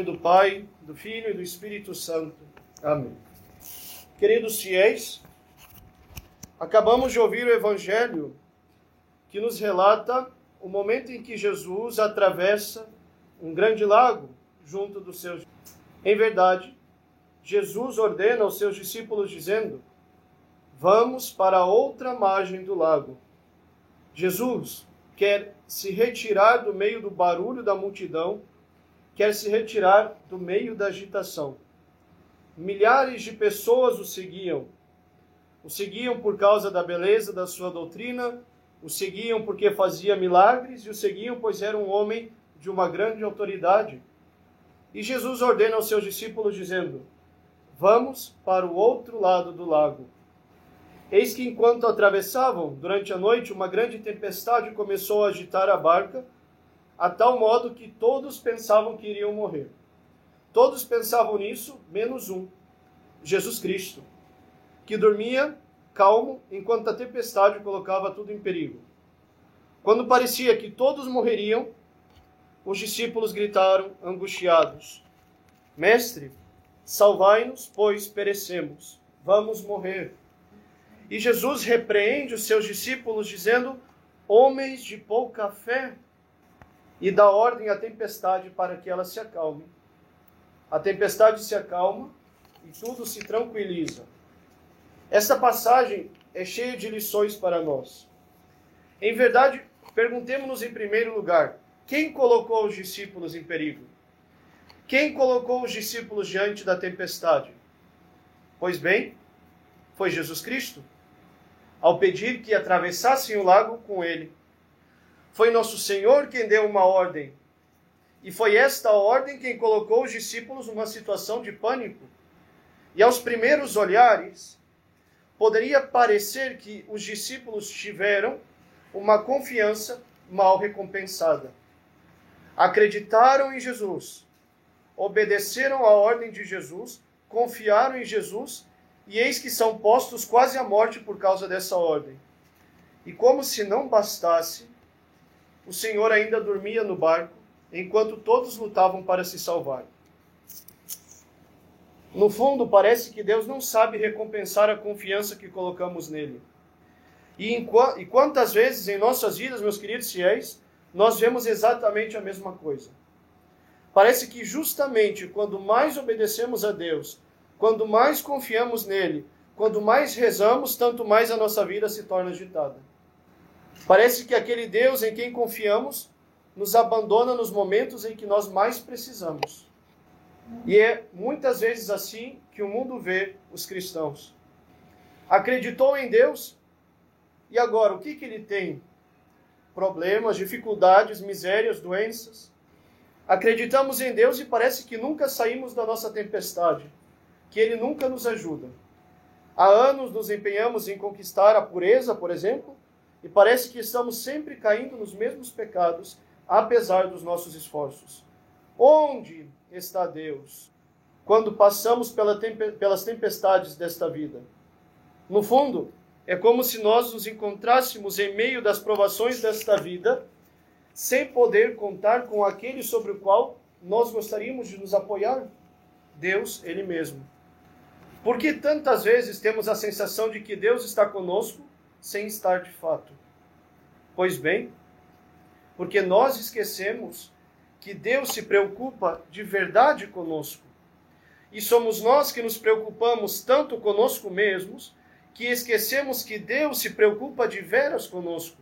Nome do Pai, do Filho e do Espírito Santo. Amém. Queridos fiéis, acabamos de ouvir o Evangelho que nos relata o momento em que Jesus atravessa um grande lago junto dos seus. Em verdade, Jesus ordena aos seus discípulos, dizendo: Vamos para outra margem do lago. Jesus quer se retirar do meio do barulho da multidão quer se retirar do meio da agitação. Milhares de pessoas o seguiam. O seguiam por causa da beleza da sua doutrina, o seguiam porque fazia milagres e o seguiam pois era um homem de uma grande autoridade. E Jesus ordena aos seus discípulos, dizendo: Vamos para o outro lado do lago. Eis que enquanto atravessavam, durante a noite, uma grande tempestade começou a agitar a barca a tal modo que todos pensavam que iriam morrer. Todos pensavam nisso, menos um, Jesus Cristo, que dormia calmo enquanto a tempestade colocava tudo em perigo. Quando parecia que todos morreriam, os discípulos gritaram angustiados: Mestre, salvai-nos, pois perecemos, vamos morrer. E Jesus repreende os seus discípulos, dizendo: Homens de pouca fé, e dá ordem à tempestade para que ela se acalme. A tempestade se acalma e tudo se tranquiliza. Esta passagem é cheia de lições para nós. Em verdade, perguntemos-nos em primeiro lugar: quem colocou os discípulos em perigo? Quem colocou os discípulos diante da tempestade? Pois bem, foi Jesus Cristo, ao pedir que atravessassem o lago com ele. Foi nosso Senhor quem deu uma ordem. E foi esta ordem quem colocou os discípulos numa situação de pânico. E aos primeiros olhares, poderia parecer que os discípulos tiveram uma confiança mal recompensada. Acreditaram em Jesus, obedeceram à ordem de Jesus, confiaram em Jesus, e eis que são postos quase à morte por causa dessa ordem. E como se não bastasse, o Senhor ainda dormia no barco, enquanto todos lutavam para se salvar. No fundo, parece que Deus não sabe recompensar a confiança que colocamos nele. E, em, e quantas vezes em nossas vidas, meus queridos fiéis, nós vemos exatamente a mesma coisa. Parece que justamente quando mais obedecemos a Deus, quando mais confiamos nele, quando mais rezamos, tanto mais a nossa vida se torna agitada. Parece que aquele Deus em quem confiamos nos abandona nos momentos em que nós mais precisamos. E é muitas vezes assim que o mundo vê os cristãos. Acreditou em Deus e agora o que, que ele tem? Problemas, dificuldades, misérias, doenças. Acreditamos em Deus e parece que nunca saímos da nossa tempestade, que Ele nunca nos ajuda. Há anos nos empenhamos em conquistar a pureza, por exemplo, e parece que estamos sempre caindo nos mesmos pecados, apesar dos nossos esforços. Onde está Deus quando passamos pelas tempestades desta vida? No fundo, é como se nós nos encontrássemos em meio das provações desta vida, sem poder contar com aquele sobre o qual nós gostaríamos de nos apoiar, Deus, Ele mesmo. Porque tantas vezes temos a sensação de que Deus está conosco, sem estar de fato. Pois bem, porque nós esquecemos que Deus se preocupa de verdade conosco. E somos nós que nos preocupamos tanto conosco mesmos, que esquecemos que Deus se preocupa de veras conosco.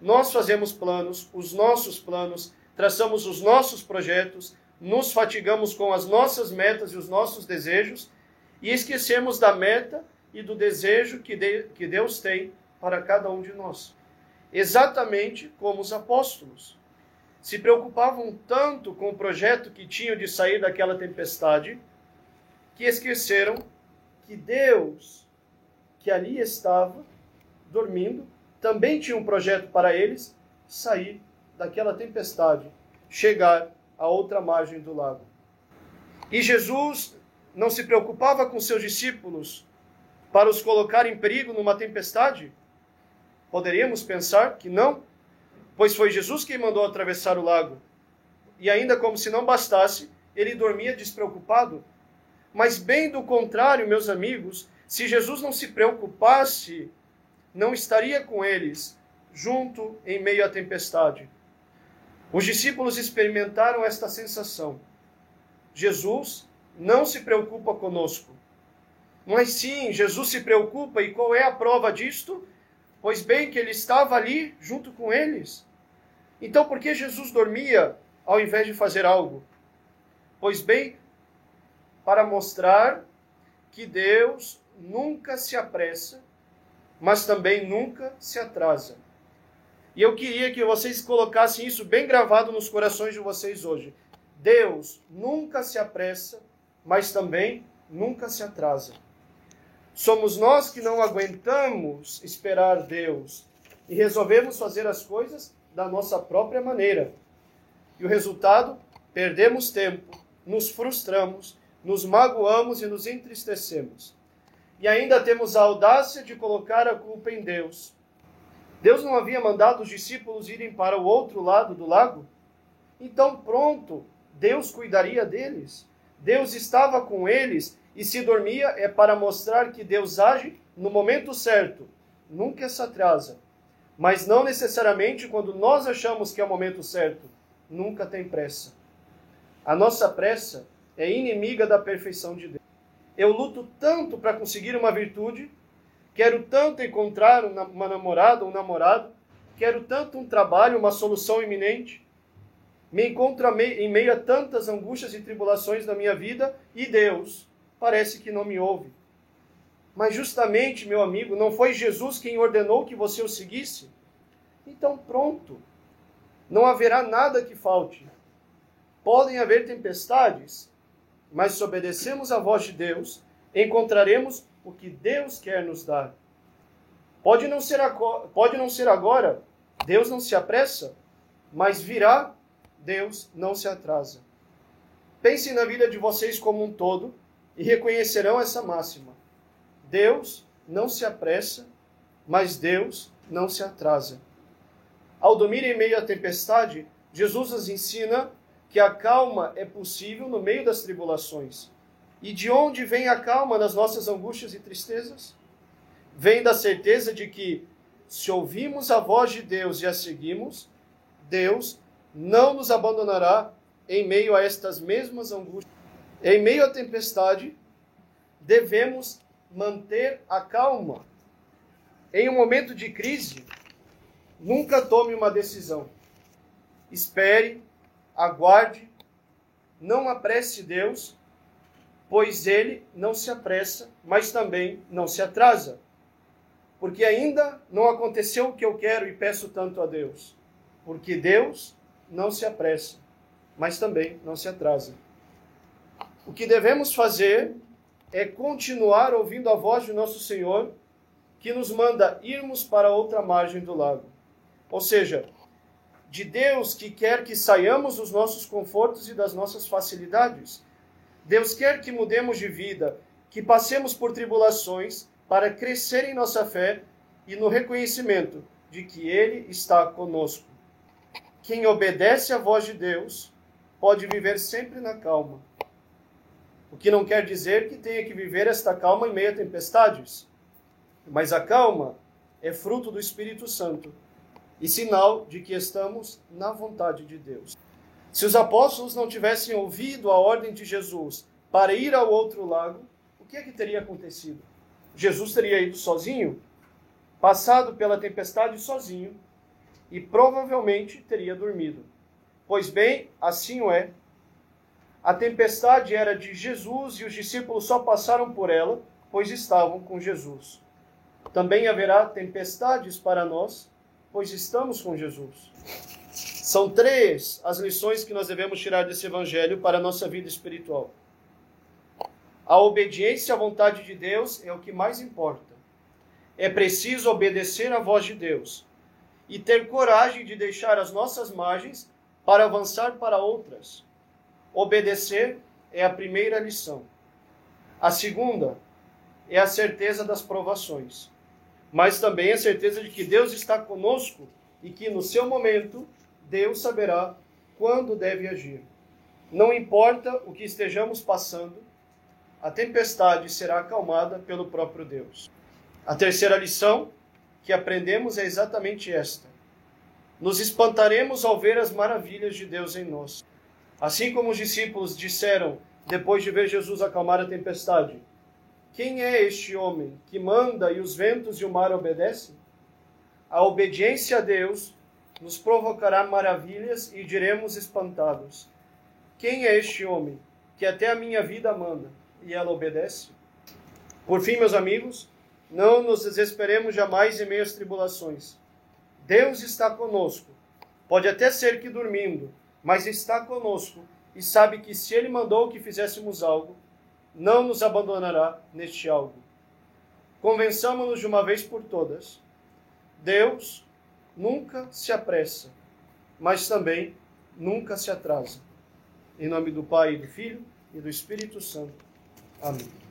Nós fazemos planos, os nossos planos, traçamos os nossos projetos, nos fatigamos com as nossas metas e os nossos desejos e esquecemos da meta e do desejo que, de, que Deus tem para cada um de nós. Exatamente como os apóstolos. Se preocupavam tanto com o projeto que tinham de sair daquela tempestade, que esqueceram que Deus, que ali estava, dormindo, também tinha um projeto para eles sair daquela tempestade, chegar à outra margem do lago. E Jesus não se preocupava com seus discípulos para os colocar em perigo numa tempestade? Poderíamos pensar que não, pois foi Jesus quem mandou atravessar o lago. e ainda como se não bastasse, ele dormia despreocupado. Mas bem do contrário, meus amigos, se Jesus não se preocupasse, não estaria com eles, junto em meio à tempestade. Os discípulos experimentaram esta sensação. Jesus não se preocupa conosco. Mas sim, Jesus se preocupa, e qual é a prova disto? Pois bem, que ele estava ali junto com eles. Então, por que Jesus dormia ao invés de fazer algo? Pois bem, para mostrar que Deus nunca se apressa, mas também nunca se atrasa. E eu queria que vocês colocassem isso bem gravado nos corações de vocês hoje. Deus nunca se apressa, mas também nunca se atrasa. Somos nós que não aguentamos esperar Deus e resolvemos fazer as coisas da nossa própria maneira. E o resultado? Perdemos tempo, nos frustramos, nos magoamos e nos entristecemos. E ainda temos a audácia de colocar a culpa em Deus. Deus não havia mandado os discípulos irem para o outro lado do lago? Então, pronto, Deus cuidaria deles. Deus estava com eles e se dormia é para mostrar que Deus age no momento certo, nunca se atrasa. Mas não necessariamente quando nós achamos que é o momento certo, nunca tem pressa. A nossa pressa é inimiga da perfeição de Deus. Eu luto tanto para conseguir uma virtude, quero tanto encontrar uma namorada ou um namorado, quero tanto um trabalho, uma solução iminente, me encontro em meio a tantas angústias e tribulações da minha vida e Deus parece que não me ouve. Mas justamente, meu amigo, não foi Jesus quem ordenou que você o seguisse? Então, pronto. Não haverá nada que falte. Podem haver tempestades, mas se obedecemos à voz de Deus, encontraremos o que Deus quer nos dar. Pode não ser, pode não ser agora, Deus não se apressa, mas virá Deus não se atrasa. Pensem na vida de vocês como um todo e reconhecerão essa máxima. Deus não se apressa, mas Deus não se atrasa. Ao dormir em meio à tempestade, Jesus nos ensina que a calma é possível no meio das tribulações. E de onde vem a calma nas nossas angústias e tristezas? Vem da certeza de que, se ouvimos a voz de Deus e a seguimos, Deus não nos abandonará em meio a estas mesmas angústias. Em meio à tempestade, devemos manter a calma. Em um momento de crise, nunca tome uma decisão. Espere, aguarde, não apresse Deus, pois ele não se apressa, mas também não se atrasa. Porque ainda não aconteceu o que eu quero e peço tanto a Deus. Porque Deus não se apressa, mas também não se atrasa. O que devemos fazer é continuar ouvindo a voz de nosso Senhor, que nos manda irmos para outra margem do lago. Ou seja, de Deus que quer que saiamos dos nossos confortos e das nossas facilidades. Deus quer que mudemos de vida, que passemos por tribulações para crescer em nossa fé e no reconhecimento de que Ele está conosco. Quem obedece à voz de Deus pode viver sempre na calma. O que não quer dizer que tenha que viver esta calma em meio a tempestades. Mas a calma é fruto do Espírito Santo e sinal de que estamos na vontade de Deus. Se os apóstolos não tivessem ouvido a ordem de Jesus para ir ao outro lago, o que é que teria acontecido? Jesus teria ido sozinho, passado pela tempestade sozinho, e provavelmente teria dormido. Pois bem, assim o é. A tempestade era de Jesus e os discípulos só passaram por ela, pois estavam com Jesus. Também haverá tempestades para nós, pois estamos com Jesus. São três as lições que nós devemos tirar desse evangelho para a nossa vida espiritual. A obediência à vontade de Deus é o que mais importa. É preciso obedecer à voz de Deus e ter coragem de deixar as nossas margens para avançar para outras. Obedecer é a primeira lição. A segunda é a certeza das provações, mas também a certeza de que Deus está conosco e que no seu momento Deus saberá quando deve agir. Não importa o que estejamos passando, a tempestade será acalmada pelo próprio Deus. A terceira lição que aprendemos é exatamente esta: nos espantaremos ao ver as maravilhas de Deus em nós. Assim como os discípulos disseram depois de ver Jesus acalmar a tempestade: Quem é este homem que manda e os ventos e o mar obedecem? A obediência a Deus nos provocará maravilhas e diremos espantados: Quem é este homem que até a minha vida manda e ela obedece? Por fim, meus amigos, não nos desesperemos jamais em meio às tribulações. Deus está conosco. Pode até ser que dormindo, mas está conosco e sabe que se Ele mandou que fizéssemos algo, não nos abandonará neste algo. Convençamos-nos de uma vez por todas: Deus nunca se apressa, mas também nunca se atrasa. Em nome do Pai, e do Filho e do Espírito Santo. Amém.